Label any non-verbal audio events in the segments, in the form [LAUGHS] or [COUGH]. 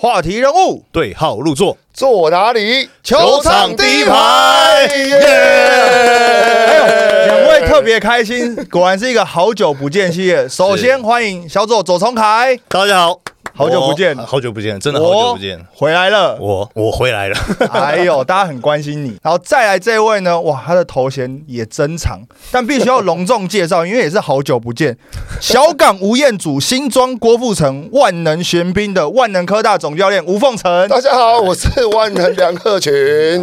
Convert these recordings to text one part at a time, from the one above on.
话题人物，对号入座，坐哪里？球场第一排耶！哎呦，两位特别开心，果然是一个好久不见系列。首先欢迎小左左崇凯大家好，好久不见。好久不见，真的好久不见，回来了。我我回来了，[LAUGHS] 哎呦，大家很关心你。然后再来这位呢，哇，他的头衔也真长，但必须要隆重介绍，因为也是好久不见。[LAUGHS] 小港吴彦祖、新庄郭富城、万能玄彬的万能科大总教练吴凤成。大家好，我是万能梁克群，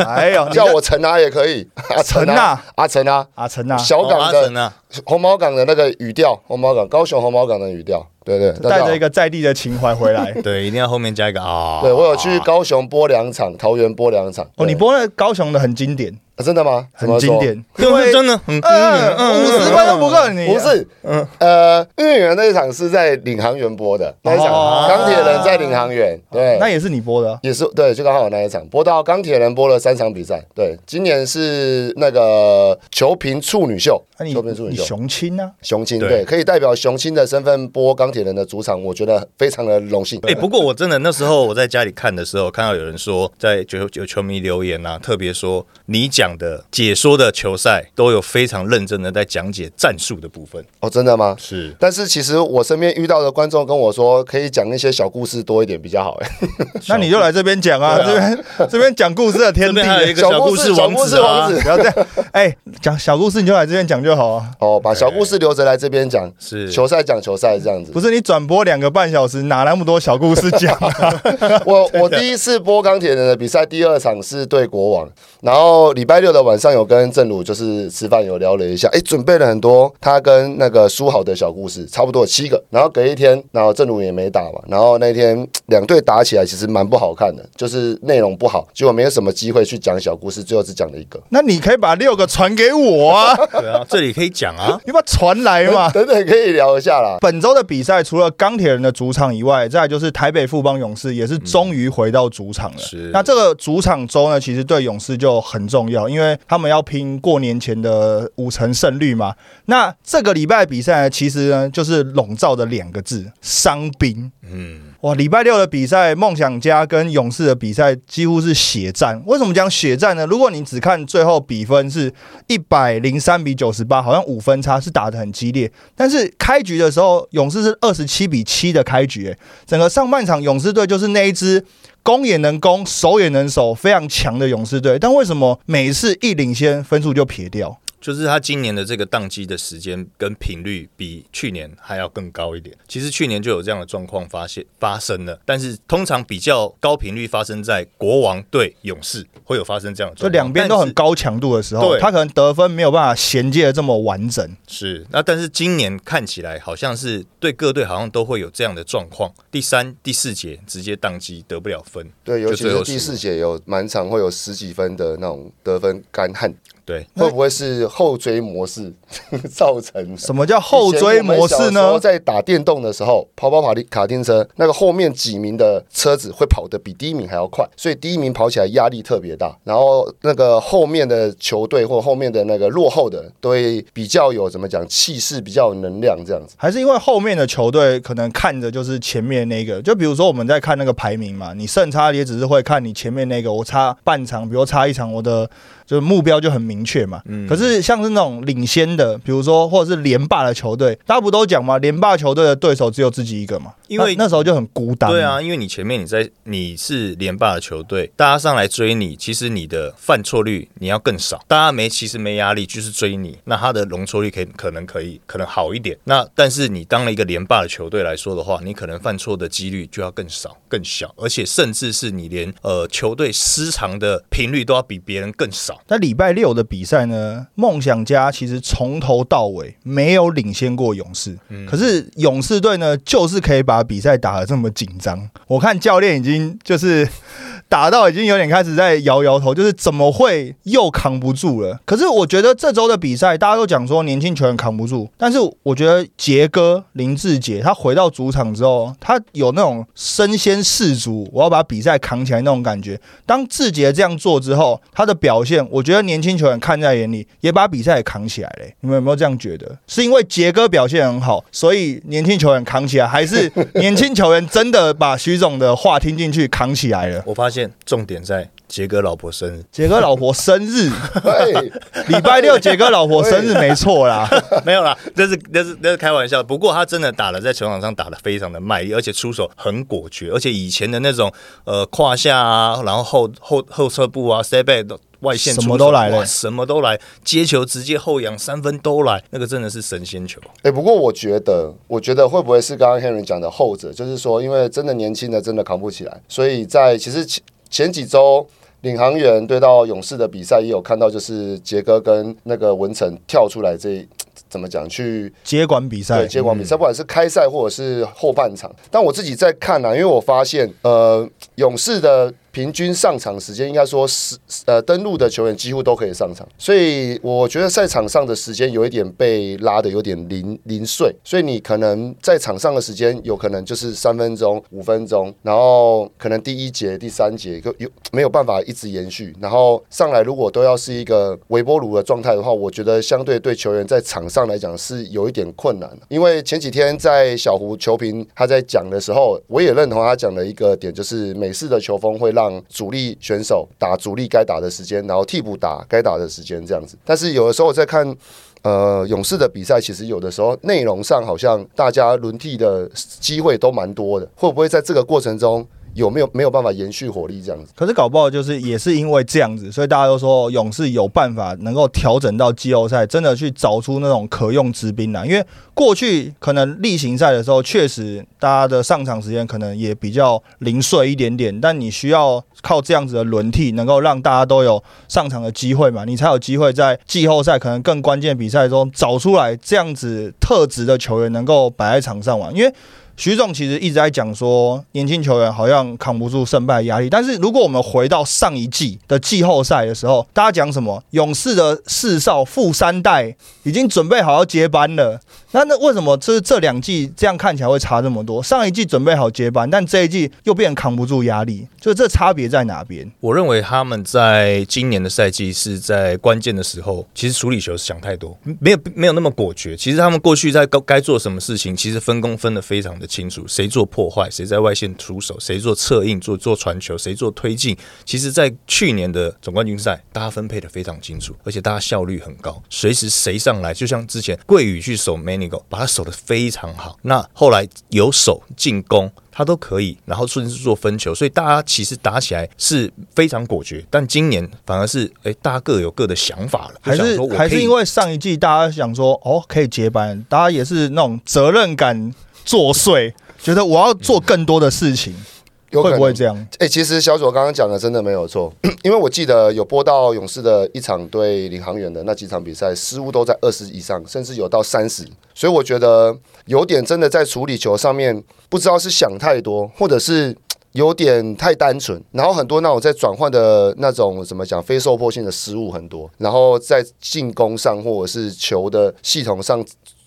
哎呦，叫我陈啊也可以，阿陈啊，阿陈啊，阿陈啊，小港的红毛港的那个语调，红毛港，高雄红毛港的语调，对对，带着一个在地的情怀回来。[LAUGHS] 对，一定要后面加一个啊，对我有去高雄播两场，桃园播两场。哦，你播那高雄的很经典，啊真的吗？很经。典，[LAUGHS] 就是 [LAUGHS] 真的，嗯嗯，五十分都不够你。不是，嗯呃，运员那一场是在领航员播的，那一场哦钢铁人在领航员，对，那也是你播的啊。也是对，就刚好那一场播到钢铁人播了三场比赛。对，今年是那个球评处女秀，球评处女秀，雄青啊？雄青对对，可以代表雄青的身份播钢铁人的主场，我觉得非常的荣幸。哎、不过我真的那时候我在家里看的时候，看到有人说在球有球迷留言啊，特别说你讲的解说的球赛都有非常认真的在讲解战术的部分，哦，真的吗？是但是其实我身边遇到的观众跟我说，可以讲一些小故事多一点比较好。哎，[LAUGHS] 那你就来这边讲啊，这边 [LAUGHS] 这边讲故事的天地小小故事王子啊事王，子不要这样，哎，讲小故事你就来这边讲就好啊。哦，把小故事留着来这边讲，是球赛讲球赛这样子不。是你转播两个半小时，哪那么多小故事讲啊？[LAUGHS] 我我第一次播钢铁人的比赛，第二场是对国王，然后礼拜六的晚上有跟正鲁就是吃饭有聊了一下，哎，准备了很多他跟那个书好的小故事，差不多有七个。然后隔一天，然后正鲁也没打嘛，然后那天两队打起来其实蛮不好看的，就是内容不好，结果没有什么机会去讲小故事，最后只讲了一个。那你可以把六个传给我啊，[LAUGHS] 对啊，这里可以讲啊，[LAUGHS] 你把它传来嘛。[LAUGHS] 等等可以聊一下啦。本周的比赛除了钢铁人的主场以外，再来就是台北富邦勇士也是终于回到主场了。是那这个主场周呢，其实对勇士就很重要，因为他们要拼过年前的五成胜率嘛。那这个礼拜比赛，其实呢就是笼罩的两个字：伤兵。嗯，哇，礼拜六的比赛，梦想家跟勇士的比赛几乎是血战。为什么讲血战呢？如果你只看最后比分是一百零三比九十八，好像五分差是打得很激烈。但是开局的时候，勇士是二十七比七的开局、欸，整个上半场勇士队就是那一支。攻也能攻，守也能守，非常强的勇士队。但为什么每次一领先，分数就撇掉？就是他今年的这个宕机的时间跟频率比去年还要更高一点。其实去年就有这样的状况发现发生了，但是通常比较高频率发生在国王对勇士会有发生这样的就状况，两边都很高强度的时候，对。他可能得分没有办法衔接的这么完整。是，那但是今年看起来好像是对各队好像都会有这样的状况，第三、第四节直接宕机得不了分，对，尤其是第四节有满场会有十几分的那种得分干旱，对，会不会是后追模式 [LAUGHS] 造成？什么叫后追模式呢？在打电动的时候，跑跑跑的卡丁车，那个后面几名的车子会跑得比第一名还要快，所以第一名跑起来压力特别大。然后那个后面的球队或后面的那个落后的，都会比较有怎么讲气势，比较有能量这样子。还是因为后面的球队可能看着就是前面那个，就比如说我们在看那个排名嘛，你胜差也只是会看你前面那个，我差半场，比如差一场，我的就是目标就很明确嘛。嗯可是像是那种领先的，比如说或者是连霸的球队，大家不都讲吗？连霸球队的对手只有自己一个嘛，因为那那时候就很孤单。对啊，，因为你前面你在你是连霸的球队，大家上来追你，其实你的犯错率你要更少，大家没其实没压力，就是追你，那他的容错率可以可能可以可能好一点。那但是你当了一个连霸的球队来说的话，你可能犯错的几率就要更少更小，而且甚至是你连呃球队失常的频率都要比别人更少。那礼拜六的比赛呢，梦想家其实从头到尾没有领先过勇士，可是勇士队呢，就是可以把比赛打得这么紧张。我看教练已经就是打到已经有点开始在摇摇头，就是怎么会又扛不住了？可是我觉得这周的比赛，大家都讲说年轻球员扛不住，但是我觉得杰哥林志杰他回到主场之后，他有那种身先士卒，我要把比赛扛起来那种感觉。当志杰这样做之后，他的表现，我觉得年轻球员看在眼里，也把比赛也扛起来了。你们有没有这样觉得？是因为杰哥表现很好，所以年轻球员扛起来，还是年轻球员真的把徐总的话听进去扛起来了？我发现重点在杰哥老婆生日，杰哥老婆生日，[LAUGHS] 对，礼拜六杰哥老婆生日没错啦。[LAUGHS] 没有啦，这是那是那是开玩笑。不过他真的打了，在球场上打的非常的卖力，而且出手很果决，而且以前的那种呃胯下啊，然后后后后撤步啊，step back 的外线什么都来了什么都来，接球直接后仰三分都来，那个真的是神仙球。哎、不过我觉得，我觉得会不会是刚刚 Henry 讲的后者，就是说，因为真的年轻的真的扛不起来，所以在其实前前几周领航员对到勇士的比赛也有看到，就是杰哥跟那个文成跳出来这怎么讲去接管比赛对，接管比赛，不管是开赛或者是后半场。但我自己在看啊，因为我发现，呃，勇士的平均上场时间应该说是呃登陆的球员几乎都可以上场，所以我觉得赛场上的时间有一点被拉的有点零零碎，所以你可能在场上的时间有可能就是三分钟、五分钟，然后可能第一节、第三节就有没有办法一直延续，然后上来如果都要是一个微波炉的状态的话，我觉得相对对球员在场上来讲是有一点困难的，因为前几天在小胡球评他在讲的时候，我也认同他讲的一个点，就是美式的球风会让主力选手打主力该打的时间，然后替补打该打的时间这样子。但是有的时候我在看呃勇士的比赛，其实有的时候内容上好像大家轮替的机会都蛮多的，会不会在这个过程中有没有没有办法延续火力这样子？可是搞不好就是也是因为这样子，所以大家都说勇士有办法能够调整到季后赛，真的去找出那种可用之兵来。因为过去可能例行赛的时候，确实大家的上场时间可能也比较零碎一点点，但你需要靠这样子的轮替，能够让大家都有上场的机会嘛，你才有机会在季后赛可能更关键比赛中找出来这样子特质的球员能够摆在场上玩，因为。徐总其实一直在讲说，年轻球员好像扛不住胜败压力。但是如果我们回到上一季的季后赛的时候，大家讲什么？勇士的四少富三代已经准备好要接班了。那那为什么这这两季这样看起来会差这么多？上一季准备好接班，但这一季又变扛不住压力，就这差别在哪边？我认为他们在今年的赛季是在关键的时候，其实处理球想太多，没有没有那么果决。其实他们过去在该该做什么事情，其实分工分得非常的清楚，谁做破坏，谁在外线出手，谁做策应，做做传球，谁做推进。其实，在去年的总冠军赛，大家分配的非常清楚，而且大家效率很高，随时谁上来，就像之前桂宇去守 many 把他守得非常好。那后来有守进攻。他都可以，然后甚至做分球，所以大家其实打起来是非常果决。但今年反而是，哎，大家各有各的想法了，还是还是因为上一季大家想说，哦，可以接班，大家也是那种责任感作祟，觉得我要做更多的事情，有可能会不会这样？哎、其实小左刚刚讲的真的没有错，[CLEARS THROAT] 因为我记得有播到勇士的一场对领航员的那几场比赛，失误都在二十以上，甚至有到三十，所以我觉得有点真的在处理球上面，不知道是想太多，或者是。有点太单纯，然后很多那种在转换的那种怎么讲非受迫性的失误很多，然后在进攻上或者是球的系统上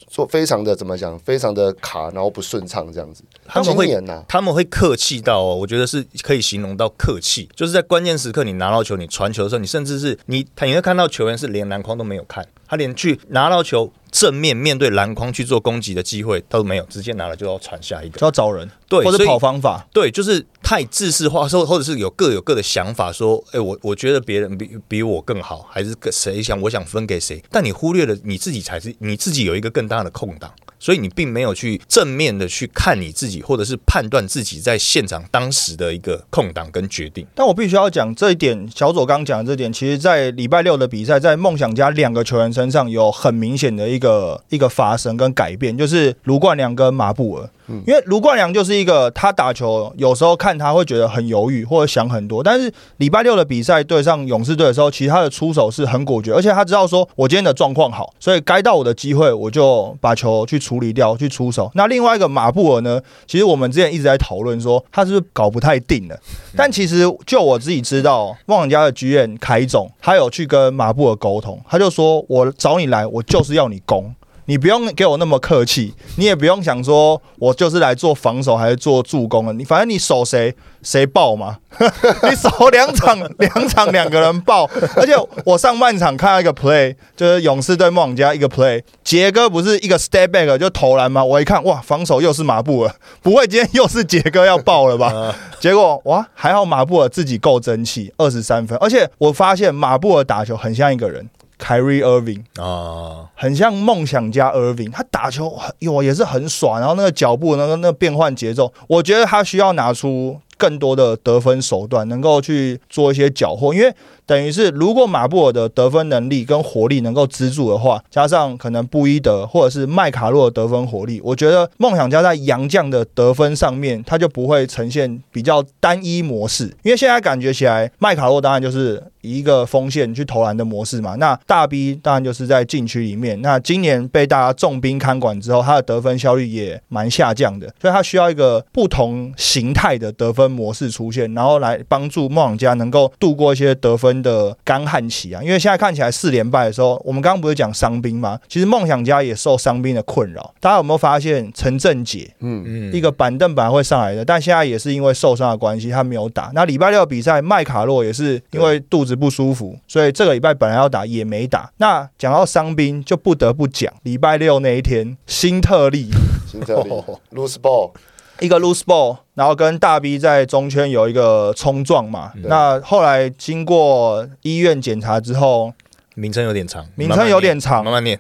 做非常的怎么讲，非常的卡，然后不顺畅这样子。他们会他们会客气到哦，我觉得是可以形容到客气，就是在关键时刻你拿到球，你传球的时候，你甚至是你，你会看到球员是连篮筐都没有看，他连去拿到球正面面对篮筐去做攻击的机会都没有，直接拿了就要传下一个。就要找人，对，或者跑方法。对，就是太自式化，说或者是有各有各的想法，说，哎、我我觉得别人比比我更好，还是跟谁想我想分给谁，但你忽略了你自己才是你自己有一个更大的空档。所以你并没有去正面的去看你自己，或者是判断自己在现场当时的一个空档跟决定。但我必须要讲这一点，小左刚讲的这点，其实在礼拜六的比赛，在梦想家两个球员身上有很明显的一个一个发生跟改变，就是卢冠良跟马布尔。因为卢冠良就是一个他打球有时候看他会觉得很犹豫或者想很多，但是礼拜六的比赛对上勇士队的时候，其实他的出手是很果决，而且他知道说我今天的状况好，所以该到我的机会我就把球去处理掉，去出手。那另外一个马布尔呢？其实我们之前一直在讨论说他是不是搞不太定了，但其实就我自己知道，梦想家的剧院凯总他有去跟马布尔沟通，他就说我找你来，我就是要你攻。你不用给我那么客气，你也不用想说我就是来做防守还是做助攻的，你反正你守谁谁爆嘛，[LAUGHS] 你守两场 [LAUGHS] 两场两个人爆，而且我上半场看到一个 play，就是勇士对梦想家一个 play，杰哥不是一个 step back 就投篮吗？我一看哇，防守又是马布尔，不会今天又是杰哥要爆了吧？[LAUGHS] 结果哇，还好马布尔自己够争气，二十三分，而且我发现马布尔打球很像一个人。Kyrie Irving 啊，很像梦想家 Irving，他打球很哟也是很爽，然后那个脚步，那个那个变换节奏，我觉得他需要拿出更多的得分手段，能够去做一些缴获，因为。等于是，如果马布尔的得分能力跟火力能够资助的话，加上可能布伊德或者是麦卡洛的得分火力，我觉得梦想家在杨将的得分上面，他就不会呈现比较单一模式。因为现在感觉起来，麦卡洛当然就是一个锋线去投篮的模式嘛，那大 B 当然就是在禁区里面。那今年被大家重兵看管之后，他的得分效率也蛮下降的，所以他需要一个不同形态的得分模式出现，然后来帮助梦想家能够度过一些得分。的干旱期啊，因为现在看起来四连败的时候，我们刚刚不是讲伤兵吗？其实梦想家也受伤兵的困扰。大家有没有发现陈正杰，嗯嗯，一个板凳本来会上来的，但现在也是因为受伤的关系，他没有打。那礼拜六比赛，麦卡洛也是因为肚子不舒服，所以这个礼拜本来要打也没打。那讲到伤兵，就不得不讲礼拜六那一天，新特利，新特利，loose ball。一个 loose ball，然后跟大 B 在中圈有一个冲撞嘛。那后来经过医院检查之后，名称有点长，名称有点长，慢慢念，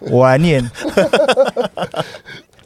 我来念。[LAUGHS]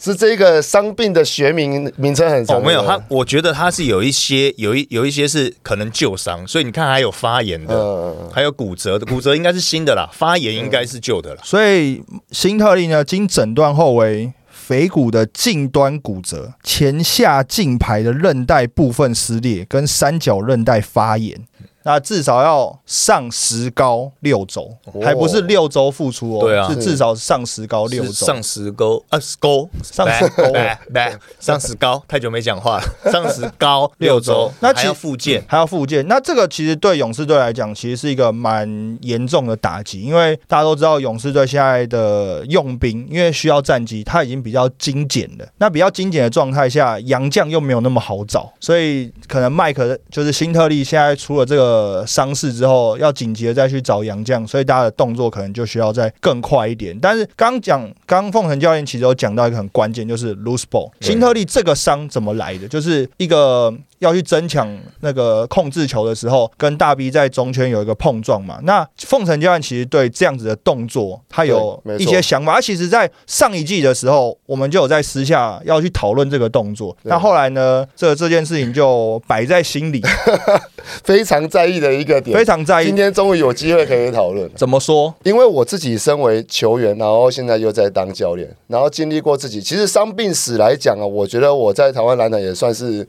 是这个伤病的学名名称很长。没有他，我觉得他是有一些有一有一些是可能旧伤，所以你看还有发炎的，还有骨折的，骨折应该是新的啦，发炎应该是旧的了。所以新特利呢，经诊断后为。腓骨的近端骨折，前下胫排的韧带部分撕裂，跟三角韧带发炎。那至少要上石膏六周，还不是六周复出哦。对啊，是至少上石膏六周。上石膏啊，石膏上石膏，来 [LAUGHS] 上石膏。太久没讲话了，[LAUGHS] 上石膏六周。那还要复健，还要复健。那这个其实对勇士队来讲，其实是一个蛮严重的打击，因为大家都知道勇士队现在的用兵，因为需要战机，他已经比较精简了。那比较精简的状态下，洋将又没有那么好找，所以可能麦克就是新特利现在出了这个。呃，伤势之后要紧急的再去找杨绛，所以大家的动作可能就需要再更快一点。但是刚讲，刚凤城教练其实有讲到一个很关键，就是 loose ball。新特利这个伤怎么来的？就是一个。要去争抢那个控制球的时候，跟大 B 在中圈有一个碰撞嘛？那凤城教练其实对这样子的动作，他有一些想法。他其实，在上一季的时候，我们就有在私下要去讨论这个动作。那后来呢，这这件事情就摆在心里，[LAUGHS] 非常在意的一个点，非常在意。今天终于有机会可以讨论。怎么说？因为我自己身为球员，然后现在又在当教练，然后经历过自己，其实伤病史来讲啊，我觉得我在台湾篮坛也算是。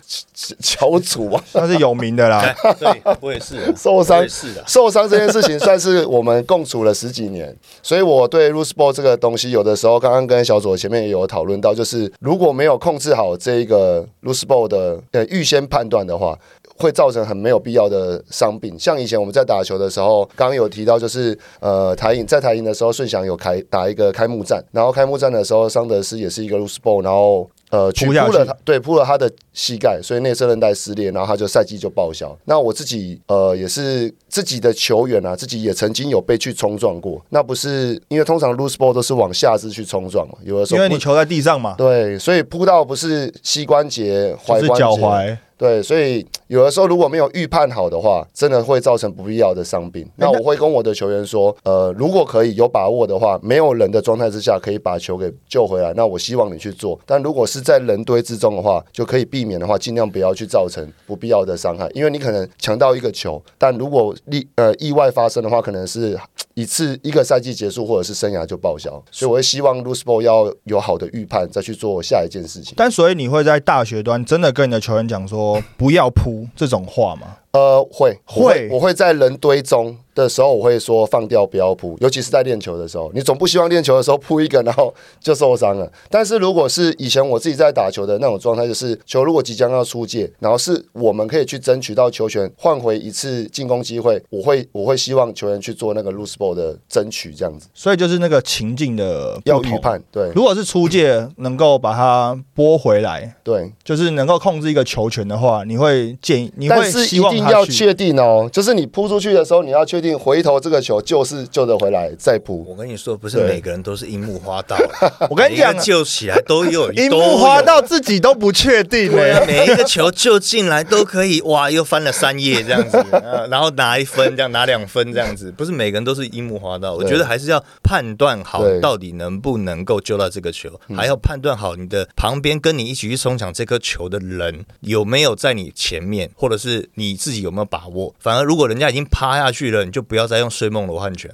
小组啊，[LAUGHS] 算是有名的啦。[LAUGHS] 对，我也是受伤，是的，受伤这件事情算是我们共处了十几年，所以我对 loose ball 这个东西，有的时候刚刚跟小左前面也有讨论到，就是如果没有控制好这一个 loose ball 的呃预先判断的话，会造成很没有必要的伤病。像以前我们在打球的时候，刚刚有提到，就是呃台影在台影的时候，顺祥有开打一个开幕战，然后开幕战的时候，桑德斯也是一个 loose ball，然后。呃，去扑了他，对，扑了他的膝盖，所以内侧韧带撕裂，然后他就赛季就报销。那我自己，呃，也是自己的球员啊，自己也曾经有被去冲撞过。那不是因为通常 loose ball 都是往下肢去冲撞嘛，有的时候因为你球在地上嘛，对，所以扑到不是膝关节、踝关节、脚踝。对，所以有的时候如果没有预判好的话，真的会造成不必要的伤病。那我会跟我的球员说，呃，如果可以有把握的话，没有人的状态之下可以把球给救回来，那我希望你去做。但如果是在人堆之中的话，就可以避免的话，尽量不要去造成不必要的伤害，因为你可能抢到一个球，但如果意呃意外发生的话，可能是一次一个赛季结束，或者是生涯就报销。所以我会希望 ball 要有好的预判，再去做下一件事情。但所以你会在大学端真的跟你的球员讲说。不要铺这种话吗？呃，会会我会在人堆中的时候，我会说放掉不要扑，尤其是在练球的时候，你总不希望练球的时候扑一个，然后就受伤了。但是如果是以前我自己在打球的那种状态，就是球如果即将要出界，然后是我们可以去争取到球权，换回一次进攻机会，我会我会希望球员去做那个 loose ball 的争取，这样子所以就是那个情境的要预。判，对如果是出界能够把它拨回来，对。就是能够控制一个球权的话，你会建议你会希一要确定哦，就是你扑出去的时候，你要确定回头这个球就是救得回来再扑。我跟你说，不是每个人都是樱木花道啊，[LAUGHS] 我跟你讲救起来都有 [LAUGHS] 樱木花道自己都不确定欸。呢、对啊，每一个球救进来都可以，哇，又翻了三页这样子，[LAUGHS] 啊然后拿一分，这样拿两分这样子，不是每个人都是樱木花道。我觉得还是要判断好到底能不能够救到这个球，还要判断好你的旁边跟你一起去冲抢这颗球的人有没有在你前面，或者是你自己有没有把握。反而如果人家已经趴下去了，你就不要再用睡梦罗汉拳，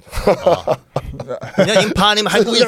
人家已经趴，你们还故意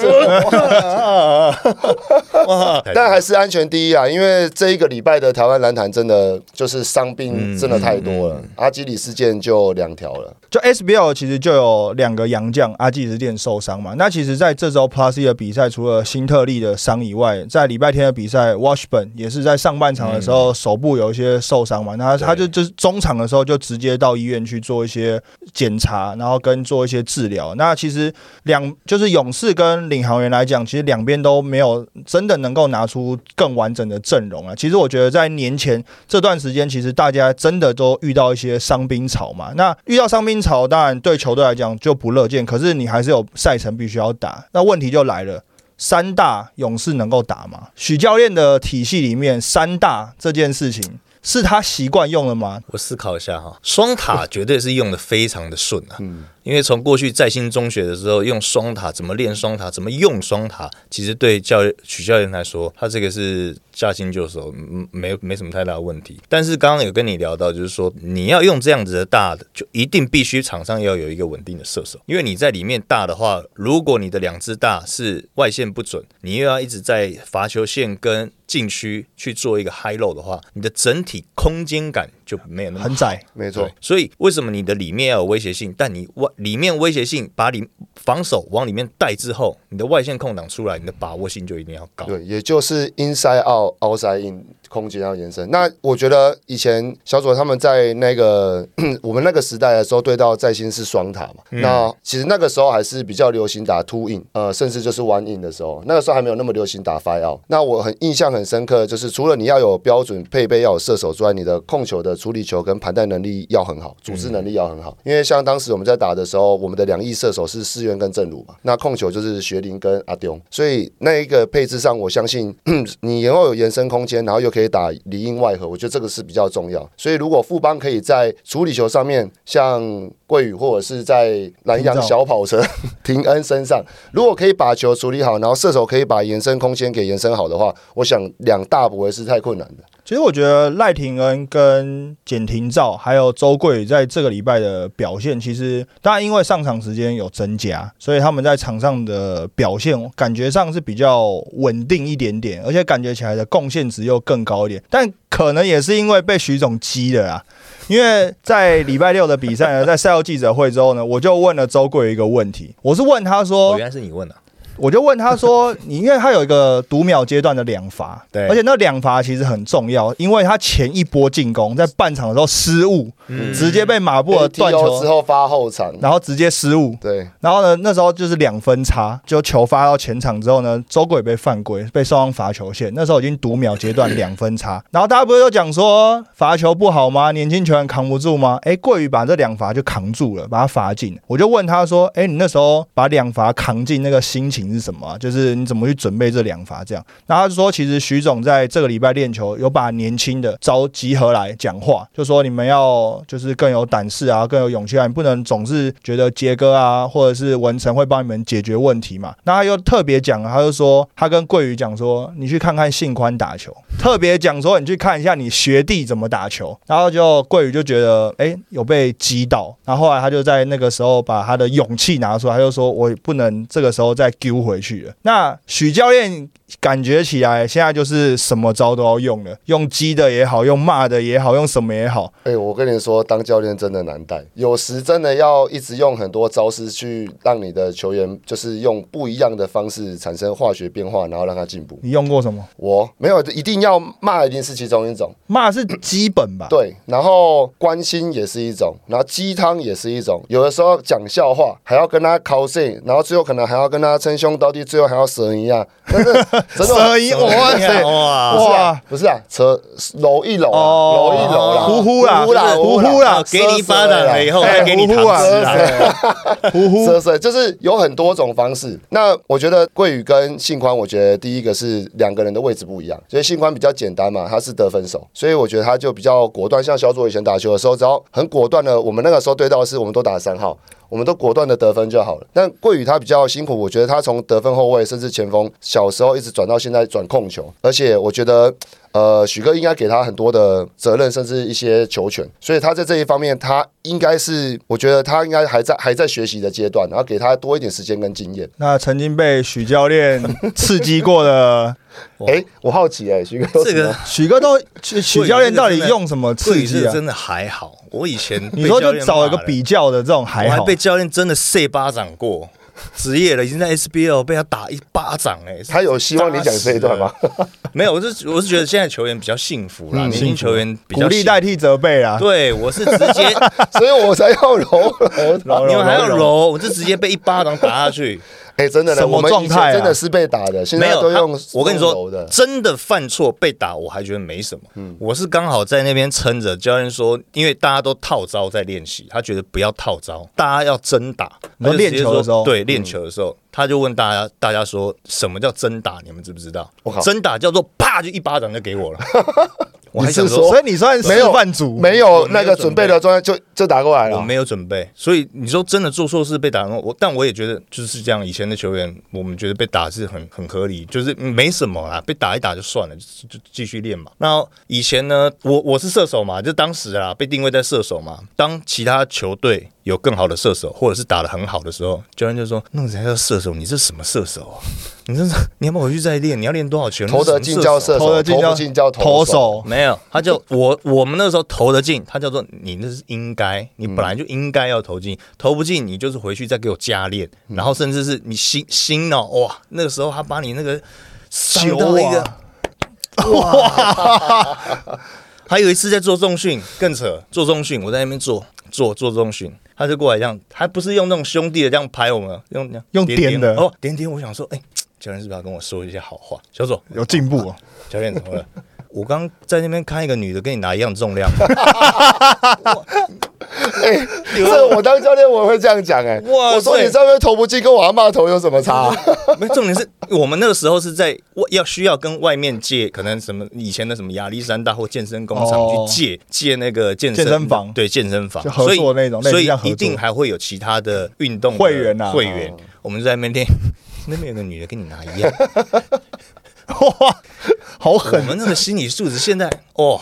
哇！[LAUGHS] 但还是安全第一啊，因为这一个礼拜的台湾篮坛真的就是伤病真的太多了，阿基里事件就两条了。就 SBL 其实就有两个洋将阿基里斯腱受伤嘛。那其实在这周 Plus 的比赛，除了新特利的伤以外，在礼拜天的比赛，Washburn 也是在上半场的时候手部有一些受伤嘛。那他就就是中场的时候就直接到医院去做一些检查，然后跟做一些治疗。那其实两就是勇士跟领航员来讲，其实两边都没有真的能够拿出更完整的阵容啊。其实我觉得在年前这段时间，其实大家真的都遇到一些伤兵潮嘛。那遇到伤兵潮，当然对球队来讲就不乐见，可是你还是有赛程必须要打。那问题就来了。三大勇士能够打吗？许教练的体系里面，三大这件事情是他习惯用了吗？我思考一下哈，双塔绝对是用的非常的顺啊，嗯因为从过去在新中学的时候用双塔，怎么练双塔，怎么用双塔，其实对教练许教练来说，他这个是驾轻就熟，嗯没没什么太大的问题。但是刚刚有跟你聊到，就是说你要用这样子的大的，就一定必须场上要有一个稳定的射手，因为你在里面大的话，如果你的两只大是外线不准，你又要一直在罚球线跟禁区去做一个 high low 的话，你的整体空间感就没有那么很窄，没错，，所以为什么你的里面要有威胁性，但你外里面威胁性把里防守往里面带之后，你的外线空档出来，你的把握性就一定要高。对，也就是 inside out outside in 空间要延伸。那我觉得以前小左他们在那个 [CLEARS THROAT] 我们那个时代的时候，对到在新是双塔嘛。那其实那个时候还是比较流行打 two in，呃，甚至就是 one in 的时候，那个时候还没有那么流行打 five out。那我很印象很深刻，就是除了你要有标准配备要有射手之外，你的控球的处理球跟盘带能力要很好，组织能力要很好。因为像当时我们在打的时候，我们的两翼射手是世渊跟正鲁嘛，那控球就是学林跟阿丢，所以那一个配置上，我相信 [CLEARS THROAT] 你以后有延伸空间，然后又可以打里应外合，我觉得这个是比较重要。所以如果富邦可以在处理球上面，像桂宇或者是在南洋小跑车 [LAUGHS] [LAUGHS] 廷恩身上，如果可以把球处理好，然后射手可以把延伸空间给延伸好的话，我想两大不会是太困难的。其实我觉得赖廷恩跟简廷照还有周贵在这个礼拜的表现，其实当然因为上场时间有增加，所以他们在场上的表现感觉上是比较稳定一点点，而且感觉起来的贡献值又更高一点。但可能也是因为被徐总激了啊，因为在礼拜六的比赛呢，在赛后记者会之后呢，我就问了周贵一个问题，我是问他说，，原来是你问的、啊，我就问他说：“你因为他有一个读秒阶段的两罚，对而且那两罚其实很重要，因为他前一波进攻在半场的时候失误，嗯直接被马布尔断 TO 之，后发后场，然后直接失误，对，然后呢，那时候就是两分差，就球发到前场之后呢，周桂被犯规，被送上罚球线。那时候已经读秒阶段两分差，然后大家不是都讲说罚球不好吗？年轻球员扛不住吗？哎，桂宇把这两罚就扛住了，把他罚进。我就问他说：“哎，你那时候把两罚扛进，那个心情是什么、就是你怎么去准备这两罚？这样？”然后他就说，其实徐总在这个礼拜练球，有把年轻的招集合来讲话，就说你们要就是更有胆识啊，更有勇气啊，你不能总是觉得杰哥啊或者是文成会帮你们解决问题嘛。那他又特别讲，他就说他跟桂宇讲说，你去看看信宽打球，特别讲说你去看一下你学弟怎么打球。然后就桂宇就觉得哎、有被击倒，然后后来他就在那个时候把他的勇气拿出来，他就说我不能这个时候再丢不回去了。那许教练感觉起来现在就是什么招都要用了，用激的也好，用骂的也好，用什么也好。哎、我跟你说，当教练真的难带，有时真的要一直用很多招式去让你的球员，就是用不一样的方式产生化学变化，然后让他进步。你用过什么？我没有，一定要骂，一定是其中一种。骂是基本吧？对，然后关心也是一种，然后鸡汤也是一种，有的时候讲笑话还要跟他 cos，然后最后可能还要跟他称兄道弟，最后还要蛇一样，但是真的蛇 [LAUGHS] 一哇塞哇不是啊哇，不是啊，扯揉一揉揉一揉啦，呼呼啦呼啦，呼呼啦啦，给你一巴掌了以后，哎再给你糖呼呼啊。呼呼色色就是有很多种方式。那我觉得桂宇跟信宽，我觉得第一个是两个人的位置不一样，所以信宽比较简单嘛，他是得分手，所以我觉得他就比较果断。像小左以前打球的时候，只要很果断的，我们那个时候对到的是我们都打三号。我们都果断的得分就好了。但桂宇他比较辛苦，我觉得他从得分后卫甚至前锋，小时候一直转到现在转控球，而且我觉得呃，许哥应该给他很多的责任，甚至一些球权，所以他在这一方面，他应该是，我觉得他应该还在还在学习的阶段，然后给他多一点时间跟经验。那曾经被许教练刺激过的 [LAUGHS] 哎、我好奇哎、许哥有这个许哥都许许教练到底用什么刺，激啊？真的还好。我以前你说就找一个比较的这种我还好还被，教练真的塞巴掌过。职业了，已经在 SBL 被他打一巴掌哎、他有希望你讲这一段吗？没有，我是我是觉得现在球员比较幸福啦，嗯年轻球员比较鼓励代替责备啦。对，我是直接，[LAUGHS] 所以我才要揉揉。[LAUGHS] 你们还要揉，我就直接被一巴掌打下去。哎、真的呢，什么我们以前状态啊真的是被打的，现没有，他在都用我跟你说。真的犯错被打，我还觉得没什么。嗯我是刚好在那边撑着，教练说，因为大家都套招在练习，他觉得不要套招，大家要真打。你说他就直接练球的时候对，练球的时候，他就问大家，大家说什么叫真打？你们知不知道我靠？真打叫做啪就一巴掌就给我了。[LAUGHS] 我还你是说想说，所以你算是没有饭组，没有那个准备的状态就就打过来了。我没有准备，所以你说真的做错事被打，我但我也觉得就是这样。以前的球员，我们觉得被打是很很合理，就是嗯没什么啦，被打一打就算了，就就继续练嘛。那以前呢，我我是射手嘛，就当时啊被定位在射手嘛。当其他球队有更好的射手，或者是打得很好的时候，教练就说：“那才叫射手，你是什么射手啊？[LAUGHS] 你这是你要不要回去再练？你要练多少球？投得进叫射手，投得进叫投手。没有，他就我我们那时候投得进，他叫做你那是应该，你本来就应该要投进，投不进你就是回去再给我加练，然后甚至是你心心哦，哇，那个时候他把你那个球到一个哇，[LAUGHS] 还有一次在做重训更扯，做重训我在那边做做做重训。他就过来这样，还不是用那种兄弟的这样拍我们，用用点点的哦，点点。我想说，哎、教练是不是要跟我说一些好话？小左，有进步哦。教练怎么了？[LAUGHS] 我刚在那边看一个女的跟你拿一样重量，[LAUGHS] 哎，这我当教练我会这样讲哎，哇我说你上面投不进跟我阿妈投有什么差？没重点是我们那个时候是在外要需要跟外面借，可能什么以前的什么亚历山大或健身工厂哦。去借借那个健身房。对健身房。合作所以那种所以一定还会有其他的运动的会员啊。会员，我们在那边练。[LAUGHS] 那边有个女的跟你拿一样，[LAUGHS] 哇，好狠。我狠！们那个心理素质现在哦，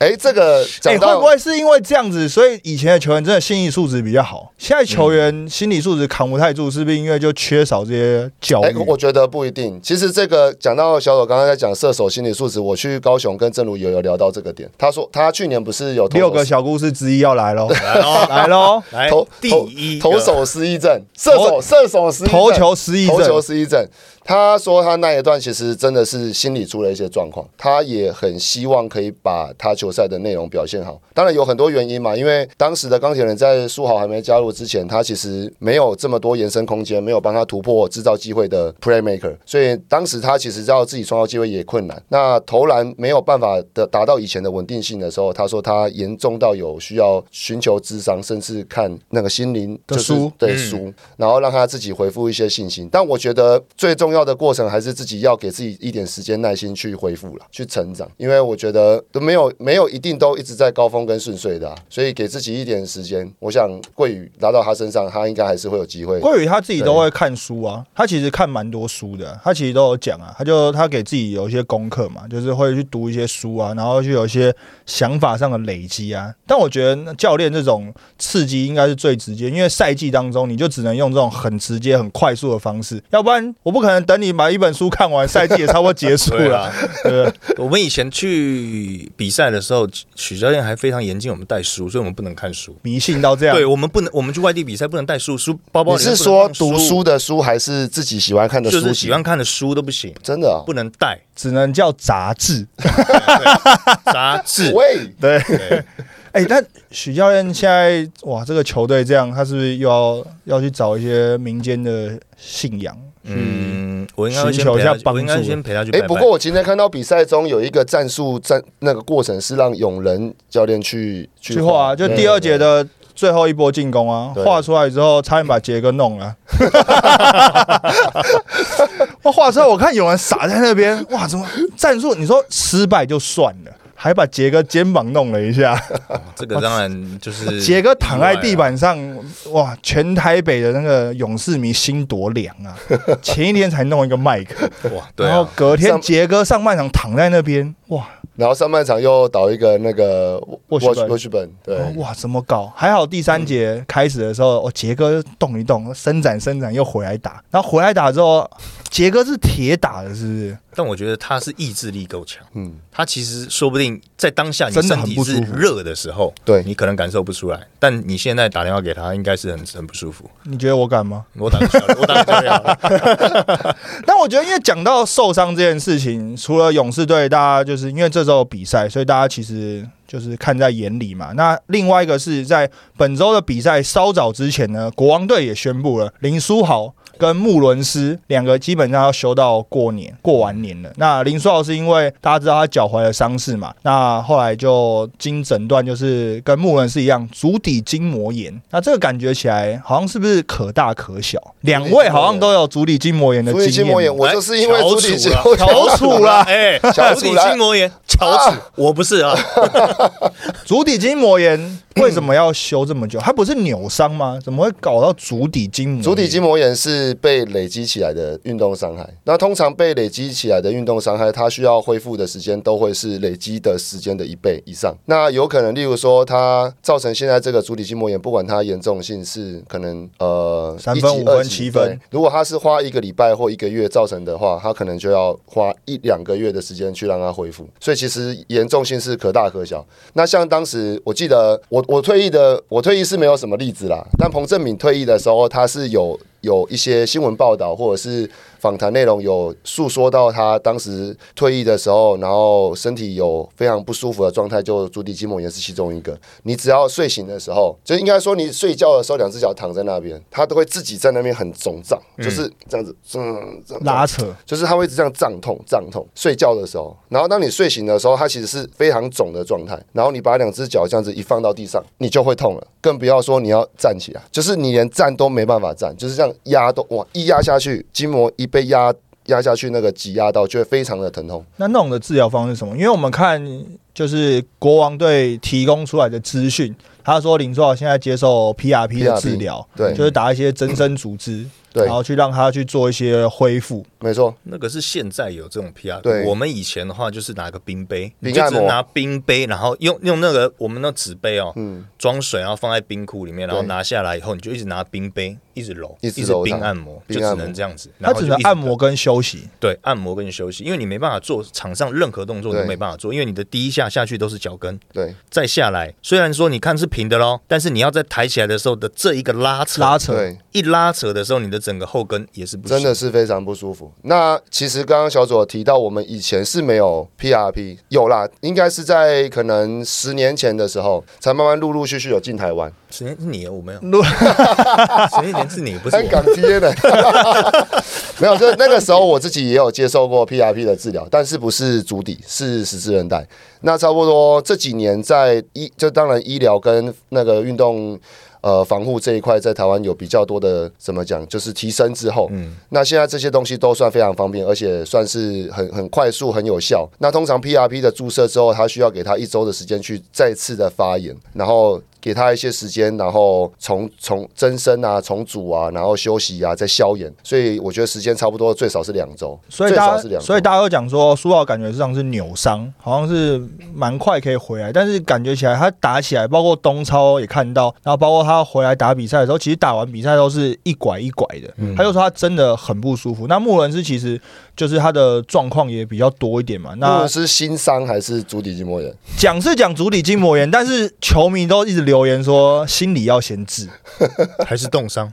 哎，这个哎、会讲到不会是因为这样子，所以以前的球员真的心理素质比较好？现在球员心理素质扛不太住，是不是因为就缺少这些教哎、育？我觉得不一定。其实这个讲到小左刚刚在讲射手心理素质，我去高雄跟郑如也有聊到这个点。他说他去年不是有六个小故事之一要来喽，[LAUGHS] 来喽 [LAUGHS] 来喽！来投第一投手失忆症，射手射手失忆投球失忆症投球失忆症。他说他那一段其实真的是心理出了一些状况，他也很希望可以把他球赛的内容表现好。当然有很多原因嘛，因为当时的钢铁人在苏豪还没加入之前，他其实没有这么多延伸空间，没有帮他突破制造机会的 playmaker，所以当时他其实要自己创造机会也困难。那投篮没有办法的达到以前的稳定性的时候，他说他严重到有需要寻求智商，甚至看那个心灵就是的书对书，然后让他自己回复一些信心。但我觉得最重要的过程还是自己要给自己一点时间耐心去恢复了，去成长。因为我觉得都没有没有一定都一直在高峰跟顺遂的啊、所以给自己一点时间，我想桂宇拿到他身上，他应该还是会有机会。桂宇他自己都会看书啊，他其实看蛮多书的，他其实都有讲啊，他就他给自己有一些功课嘛，就是会去读一些书啊，然后就有一些想法上的累积啊。但我觉得教练这种刺激应该是最直接，因为赛季当中你就只能用这种很直接、很快速的方式，要不然我不可能等你把一本书看完，赛季也差不多结束了，对？[LAUGHS] 我们以前去比赛的时候，许教练还非常严禁我们带书，所以我们不能看书。迷信到这样，对我们不能，我们去外地比赛不能带书，书包包你是说读书的书，还是自己喜欢看的书？就是喜欢看的书都不行，真的啊、不能带只能叫杂志。杂志。喂，对，对 [LAUGHS] 哎、但许教练现在哇，这个球队这样，他是不是又要要去找一些民间的信仰？嗯，我应该我应该帮助先陪他去拜哎、拜。不过我今天看到比赛中有一个战术战那个过程是让永仁教练去去画啊，就第二节的最后一波进攻啊，画出来之后差点把杰哥弄了。[LAUGHS] 我画出来，我看有人傻在那边，哇，怎么战术？你说失败就算了，还把杰哥肩膀弄了一下，这个当然就是 [LAUGHS] 杰哥躺在地板上，哇，全台北的那个勇士迷心多凉啊！[LAUGHS] 前一天才弄一个麦克，哇，对然后啊，隔天杰哥上半场躺在那边，哇。然后上半场又倒一个那个沃沃许本，对，哇怎么搞？还好第三节开始的时候，哦，杰哥动一动，伸展伸展，又回来打，然后回来打之后，杰哥是铁打的，是不是？但我觉得他是意志力够强，嗯，他其实说不定在当下你真的身体很不舒服。是热的时候，对。你可能感受不出来，但你现在打电话给他，应该是很很不舒服。你觉得我敢吗？我打我打个教练。好了，[LAUGHS] 但我觉得，因为讲到受伤这件事情，除了勇士队，大家就是是因为这周有比赛，所以大家其实就是看在眼里嘛。那另外一个是在本周的比赛稍早之前呢，国王队也宣布了林书豪。跟穆伦斯两个基本上要休到过年，过完年了。那林书豪是因为大家知道他脚踝的伤势嘛，那后来就经诊断就是跟穆伦斯一样，足底筋膜炎。那这个感觉起来好像是不是可大可小？两位好像都有足底筋膜炎的足经验。底筋膜炎，我就是因为足底筋膜乔楚啦，哎，足底筋膜炎，乔楚，我不是啊，[LAUGHS] 足底筋膜炎为什么要修这么久？它不是扭伤吗？怎么会搞到足底筋膜炎？足底筋膜炎是被累积起来的运动伤害。那通常被累积起来的运动伤害，它需要恢复的时间都会是累积的时间的一倍以上。那有可能，例如说，它造成现在这个足底筋膜炎，不管它严重性是可能呃三分五分七分如果它是花一个礼拜或一个月造成的话，它可能就要花一两个月的时间去让它恢复。所以其实严重性是可大可小。那像当时我记得我我退役的我退役是没有什么例子啦，但彭正敏退役的时候，他是有有一些新闻报道或者是访谈内容有诉说到他当时退役的时候，然后身体有非常不舒服的状态，就足底筋膜炎是其中一个。你只要睡醒的时候，就应该说你睡觉的时候，两只脚躺在那边，他都会自己在那边很肿胀，就是这样子，嗯，这样拉扯，就是他会一直这样胀痛胀痛。睡觉的时候，然后当你睡醒的时候，他其实是非常肿的状态。然后你把两只脚这样子一放到地上，你就会痛了。更不要说你要站起来，就是你连站都没办法站，就是这样压都哇一压下去，筋膜一被压压下去，那个挤压到就会非常的疼痛。那那种的治疗方式是什么？因为我们看就是国王队提供出来的资讯，他说林书豪现在接受 PRP 的治疗，对就是打一些增生组织，对。然后去让他去做一些恢复。没错，那个是现在有这种 PR，对。我们以前的话就是拿个冰杯，你就只能拿冰杯，然后用用那个我们那纸杯哦，嗯，装水，然后放在冰库里面，然后拿下来以后，你就一直拿冰杯一直揉，一直揉冰按摩，就只能这样子，他只能按摩跟休息。对按摩跟休息，因为你没办法做场上任何动作，你都没办法做，因为你的第一下下去都是脚跟，对，再下来，虽然说你看是平的喽，但是你要在抬起来的时候的这一个拉扯，拉扯，一拉扯的时候，你的整个后跟也是不真的是非常不舒服。那其实刚刚小左提到，我们以前是没有 PRP，有啦，应该是在可能十年前的时候，才慢慢陆陆续续有进台湾。十年是你，我没有，如 [LAUGHS] 十年前是你，不是。港贴的，[LAUGHS] 没有，就那个时候我自己也有接受过 PRP 的治疗，但是不是足底，是十字韧带。那差不多这几年在医，就当然医疗跟那个运动。呃防护这一块在台湾有比较多的怎么讲，就是提升之后，嗯那现在这些东西都算非常方便，而且算是很很快速、很有效。那通常 PRP 的注射之后，它需要给他一周的时间去再次的发炎，然后给他一些时间，然后重重增生啊、重组啊，然后休息啊，再消炎。所以我觉得时间差不多最少是两周，所以大家是两。所以大家都讲说苏浩感觉上是扭伤，好像是蛮快可以回来，但是感觉起来他打起来，包括东超也看到，然后包括他回来打比赛的时候，其实打完比赛都是一拐一拐的。嗯他就说他真的很不舒服。那穆伦斯其实就是他的状况也比较多一点嘛。无那论是新伤还是足底筋膜炎，讲是讲足底筋膜炎，但是球迷都一直留言说心理要先治。还是冻伤，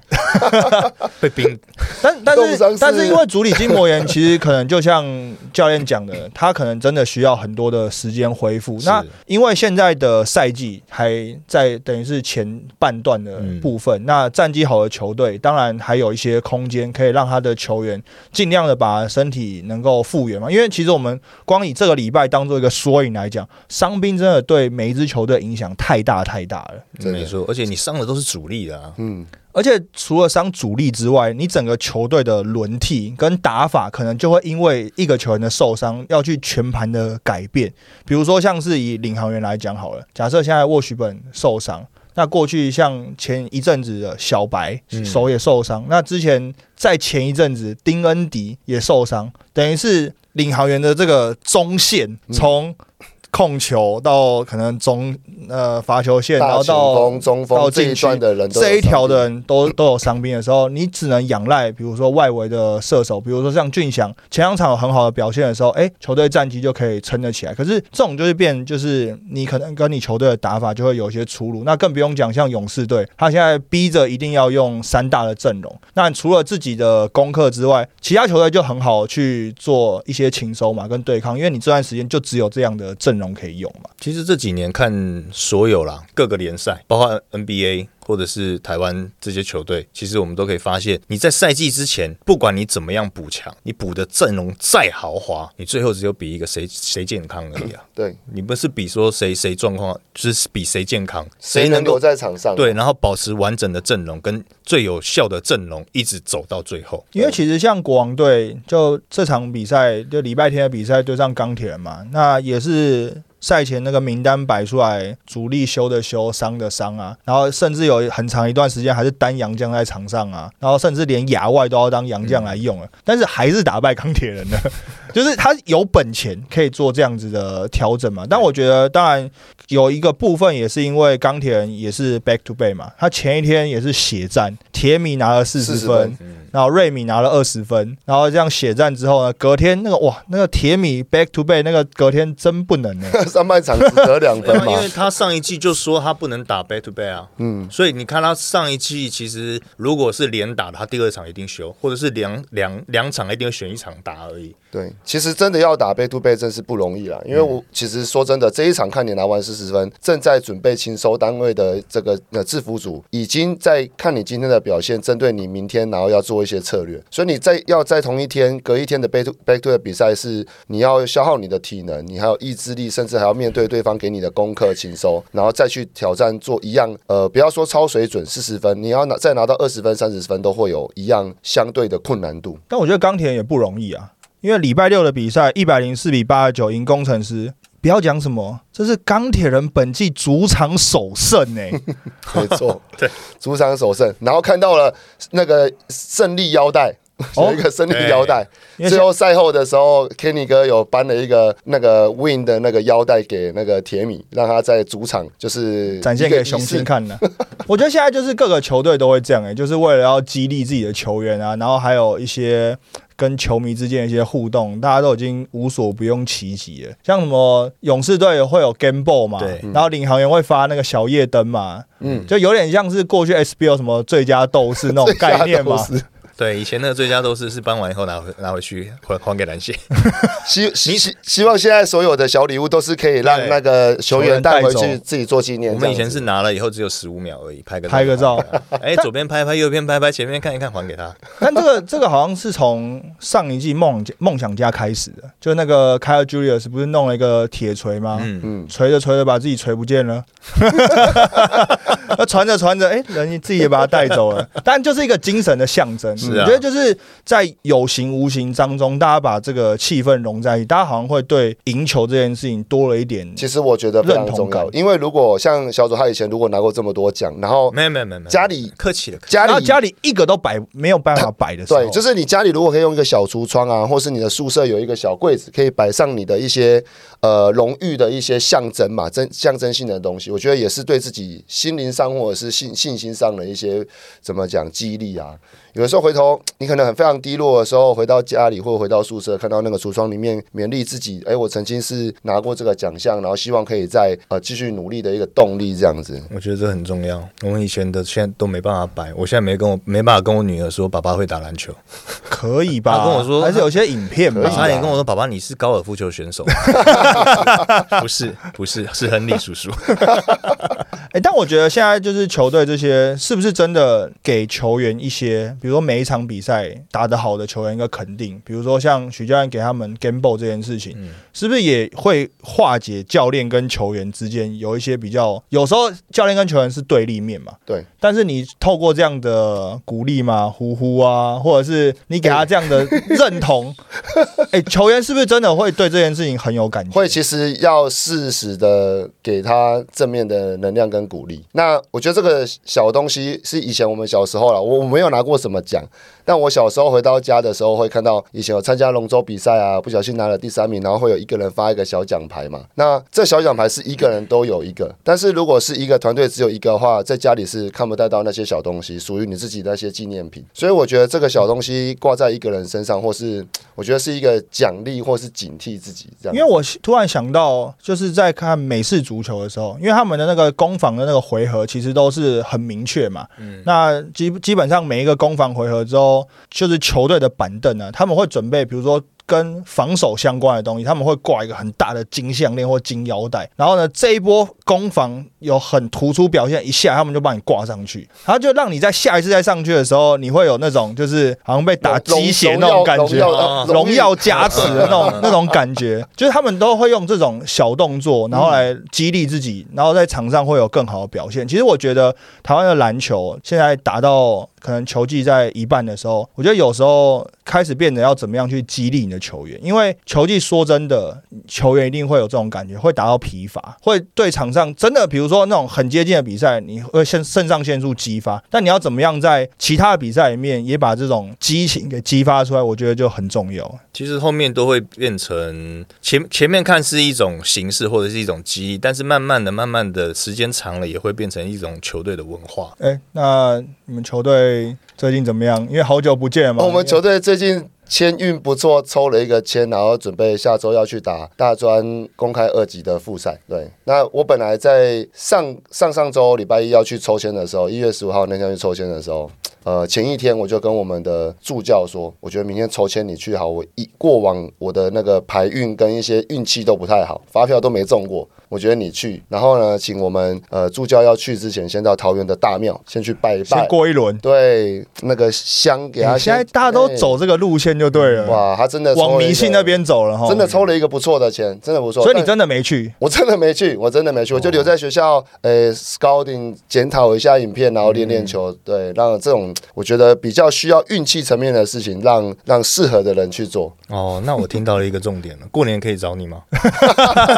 [LAUGHS] 被冰但但是但是因为足底筋膜炎，其实可能就像教练讲的，他可能真的需要很多的时间恢复。那因为现在的赛季还在等于是前半段的部分，那战绩好的球队当然还有一些空间可以让他的球员尽量的把身体能够复原嘛。因为其实我们光以这个礼拜当做一个缩影来讲，伤兵真的对每一支球队影响太大太大了。没错，而且你伤的都是主力的啊。嗯，而且除了伤主力之外，你整个球队的轮替跟打法，可能就会因为一个球员的受伤，要去全盘的改变。比如说，像是以领航员来讲好了，假设现在沃许本受伤，那过去像前一阵子的小白嗯手也受伤，那之前在前一阵子丁恩迪也受伤，等于是领航员的这个中线从控球到可能中呃罚球线，然后到锋、中到锋这一禁区段的人都这一条的人都都有伤兵的时候，你只能仰赖，比如说外围的射手，比如说像俊祥，前两场有很好的表现的时候，哎、球队战绩就可以撑得起来。可是这种就是变，就是你可能跟你球队的打法就会有一些出入。那更不用讲像勇士队，他现在逼着一定要用三大的阵容。那除了自己的功课之外，其他球队就很好去做一些情收嘛，跟对抗，因为你这段时间就只有这样的阵容可以用嘛。其实这几年看所有啦各个联赛，包括 NBA 或者是台湾这些球队，其实我们都可以发现，你在赛季之前，不管你怎么样补强，你补的阵容再豪华，你最后只有比一个谁谁健康而已啊。对，你不是比说谁谁状况，就是比谁健康，谁能够在场上？对，然后保持完整的阵容跟最有效的阵容，一直走到最后。因为其实像国王队，就这场比赛，就礼拜天的比赛对上钢铁人嘛，那也是赛前那个名单摆出来，主力休的休，伤的伤啊，然后甚至有很长一段时间还是单洋将在场上啊，然后甚至连牙外都要当洋将来用了，但是还是打败钢铁人了，就是他有本钱可以做这样子的调整嘛。但我觉得，当然有一个部分也是因为钢铁人也是 back to back 嘛，他前一天也是血战，铁米拿了四十40分分。然后瑞米拿了二十分，然后这样血战之后呢，隔天那个哇，那个铁米 back to back 那个隔天真不能呢。[LAUGHS] 上半场只得两分嘛啊因，为他上一季就说他不能打 back to back 啊，嗯，所以你看他上一季其实如果是连打的，他第二场一定休，或者是两两两场一定会选一场打而已。对，其实真的要打背对背真是不容易啦，因为我其实说真的，这一场看你拿完四十分，正在准备清收单位的这个呃制服组，已经在看你今天的表现，针对你明天然后要做一些策略，所以你在要在同一天隔一天的 back to back to 的比赛是你要消耗你的体能，你还有意志力，甚至还要面对对方给你的功课清收，然后再去挑战做一样呃不要说超水准四十分，你要拿再拿到二十分三十分都会有一样相对的困难度。但我觉得钢铁也不容易啊，因为礼拜六的比赛一百零四比八十九赢工程师。不要讲什么，这是钢铁人本季主场首胜呢、[LAUGHS] 没错，对，主场首胜，然后看到了那个胜利腰带，哦。有一个胜利腰带。最后赛后的时候，Kenny 哥有颁了一个那个 Win 的那个腰带给那个铁米，让他在主场就是展现给雄心看的。[LAUGHS] 我觉得现在就是各个球队都会这样、欸，就是为了要激励自己的球员啊，然后还有一些跟球迷之间的一些互动，大家都已经无所不用其极了。像什么勇士队会有 Game Ball 嘛，对然后领航员会发那个小夜灯嘛，嗯，就有点像是过去 SBL 什么最佳斗士那种 [LAUGHS] 概念嘛。对，以前那个最佳斗士是搬完以后拿回拿回去还还给篮协。[LAUGHS] 希希希希望现在所有的小礼物都是可以让对那个球员带回去自己做纪念。我们以前是拿了以后只有十五秒而已，拍个拍个照。[LAUGHS] 哎，左边拍拍，右边拍拍，前面看一看，还给他。[LAUGHS] 但这个这个好像是从上一季梦梦想家开始的，就那个凯尔 Julius 不是弄了一个铁锤吗？嗯，嗯，锤着锤着把自己锤不见了，那传着传着，哎、人自己也把他带走了。但就是一个精神的象征。是啊。我觉得就是在有形无形当中，大家把这个气氛融在一起，大家好像会对赢球这件事情多了一点。其实我觉得非常重认同感，要因为如果像小左他以前如果拿过这么多奖，然后没有没有没有，家里客气了，客气家里家里一个都摆没有办法摆的时候，对，就是你家里如果可以用一个小橱窗啊，或是你的宿舍有一个小柜子，可以摆上你的一些呃荣誉的一些象征嘛，真象征性的东西，我觉得也是对自己心灵上或者是信信心上的一些怎么讲激励啊。有的时候回头你可能很非常低落的时候，回到家里或者回到宿舍，看到那个橱窗里面勉励自己，哎，我曾经是拿过这个奖项，然后希望可以再呃继续努力的一个动力，这样子。我觉得这很重要。我们以前的现在都没办法摆，我现在没跟我没办法跟我女儿说爸爸会打篮球，可以吧？他跟我说还是有些影片吧可以。差点跟我说爸爸你是高尔夫球选手，[LAUGHS] [LAUGHS] 不是不是是亨利叔叔。哎、[LAUGHS] 但我觉得现在就是球队这些是不是真的给球员一些，比如说每一场比赛打得好的球员一个肯定，比如说像许教练给他们 game ball 这件事情，嗯是不是也会化解教练跟球员之间有一些比较，有时候教练跟球员是对立面嘛？对。但是你透过这样的鼓励嘛，呼呼啊，或者是你给他这样的认同，哎、[LAUGHS] 球员是不是真的会对这件事情很有感觉？会其实要适时的给他正面的能量跟鼓励。那我觉得这个小东西是以前我们小时候了，我我没有拿过什么奖，但我小时候回到家的时候会看到以前有参加龙舟比赛啊，不小心拿了第三名，然后会有一个人发一个小奖牌嘛。那这小奖牌是一个人都有一个，但是如果是一个团队只有一个的话，在家里是看不太到那些小东西，属于你自己的那些纪念品。所以我觉得这个小东西挂在一个人身上，或是我觉得是一个奖励，或是警惕自己这样。因为我突然想到，就是在看美式足球的时候，因为他们的那个攻防的那个回合其实都是很明确嘛。嗯那基基本上每一个攻防回合之后，就是球队的板凳呢，他们会准备，比如说。跟防守相关的东西，他们会挂一个很大的金项链或金腰带，然后呢，这一波攻防有很突出表现，一下他们就帮你挂上去，然后就让你在下一次再上去的时候，你会有那种就是好像被打鸡血那种感觉，荣耀加持的那种 [LAUGHS] 那种感觉，就是他们都会用这种小动作，然后来激励自己，然后在场上会有更好的表现。其实我觉得台湾的篮球现在打到可能球技在一半的时候，我觉得有时候开始变得要怎么样去激励你的球员，因为球技说真的，球员一定会有这种感觉，会达到疲乏，会对场上真的，比如说那种很接近的比赛，你会肾肾上腺素激发，但你要怎么样在其他的比赛里面也把这种激情给激发出来，我觉得就很重要。其实后面都会变成前前面看是一种形式或者是一种记忆，但是慢慢的、慢慢的时间长了，也会变成一种球队的文化。哎、那你们球队最近怎么样？因为好久不见嘛。哦我们球队最近签运不错，抽了一个签，然后准备下周要去打大专公开二级的复赛。对，那我本来在上上上周礼拜一要去抽签的时候，一月十五号那天去抽签的时候。呃，前一天我就跟我们的助教说，我觉得明天抽签你去好，我一过往我的那个牌运跟一些运气都不太好，发票都没中过，我觉得你去，然后呢，请我们呃助教要去之前，先到桃园的大庙先去拜一先拜，过一轮。对，那个香给他现在大家都哎走这个路线就对了，哇，他真的往迷信那，边走了哈。真的抽了一个不错的钱，真的不错。所以你真的没去？我真的没去，我真的没去，我就留在学校，呃，scouting 检讨一下影片，然后练练球，对，让这种我觉得比较需要运气层面的事情，让让适合的人去做，哦，那我听到了一个重点了，过年可以找你吗？[LAUGHS]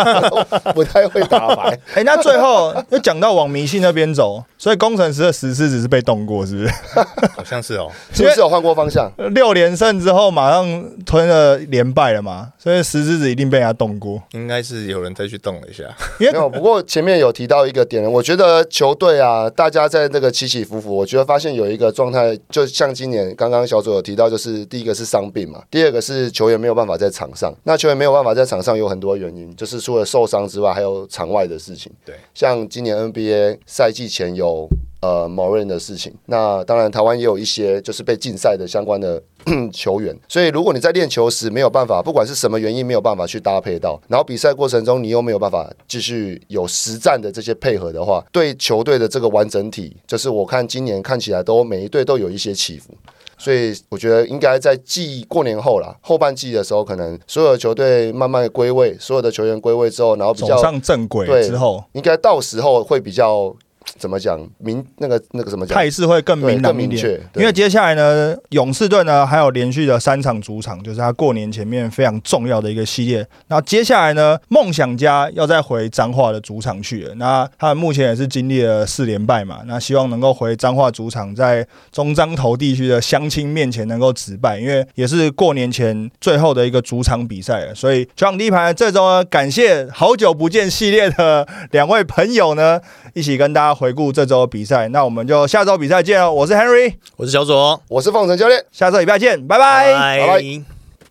[LAUGHS] 不太会打牌。[LAUGHS] 哎、那最后又讲到往迷信那边走，所以工程师的石狮子是被动过，是不是？[LAUGHS] 好像是哦。[LAUGHS] 是不是有换过方向？六连胜之后马上吞了连败了嘛，所以石狮子一定被人家动过。应该是有人再去动了一下，因为没有，不过前面有提到一个点，我觉得球队啊，大家在那个起起伏伏，我觉得发现有一个状态，就像今年刚刚小左有提到，就是第一个是伤病嘛，第二个是球员没有办法在场上。那球员没有办法在场上有很多原因，就是除了受伤之外，还有场外的事情。对，像今年 NBA 赛季前有呃某人的事情。那当然，台湾也有一些就是被禁赛的相关的 [CLEARS THROAT] 球员。所以，如果你在练球时没有办法，不管是什么原因没有办法去搭配到，然后比赛过程中你又没有办法继续有实战的这些配合的话，对球队的这个完整体，就是我看今年看起来都每一队都有一些起伏。所以我觉得应该在季过年后啦，后半季的时候，可能所有的球队慢慢归位，所有的球员归位之后，然后比走较上正轨对之后，应该到时候会比较怎么讲明那个那个什么讲态势会更明朗明确，因为接下来呢，勇士队呢还有连续的三场主场，就是他过年前面非常重要的一个系列。那接下来呢，梦想家要再回彰化的主场去了。那他们目前也是经历了四连败嘛，那希望能够回彰化主场，在中彰投地区的乡亲面前能够止败，因为也是过年前最后的一个主场比赛了。所以球场第一排这周呢，感谢好久不见系列的两位朋友呢，一起跟大家回顾这周的比赛。那我们就下周比赛见哦！我是 Henry。我是小左，我是凤城教练。下周礼拜见，拜拜。拜拜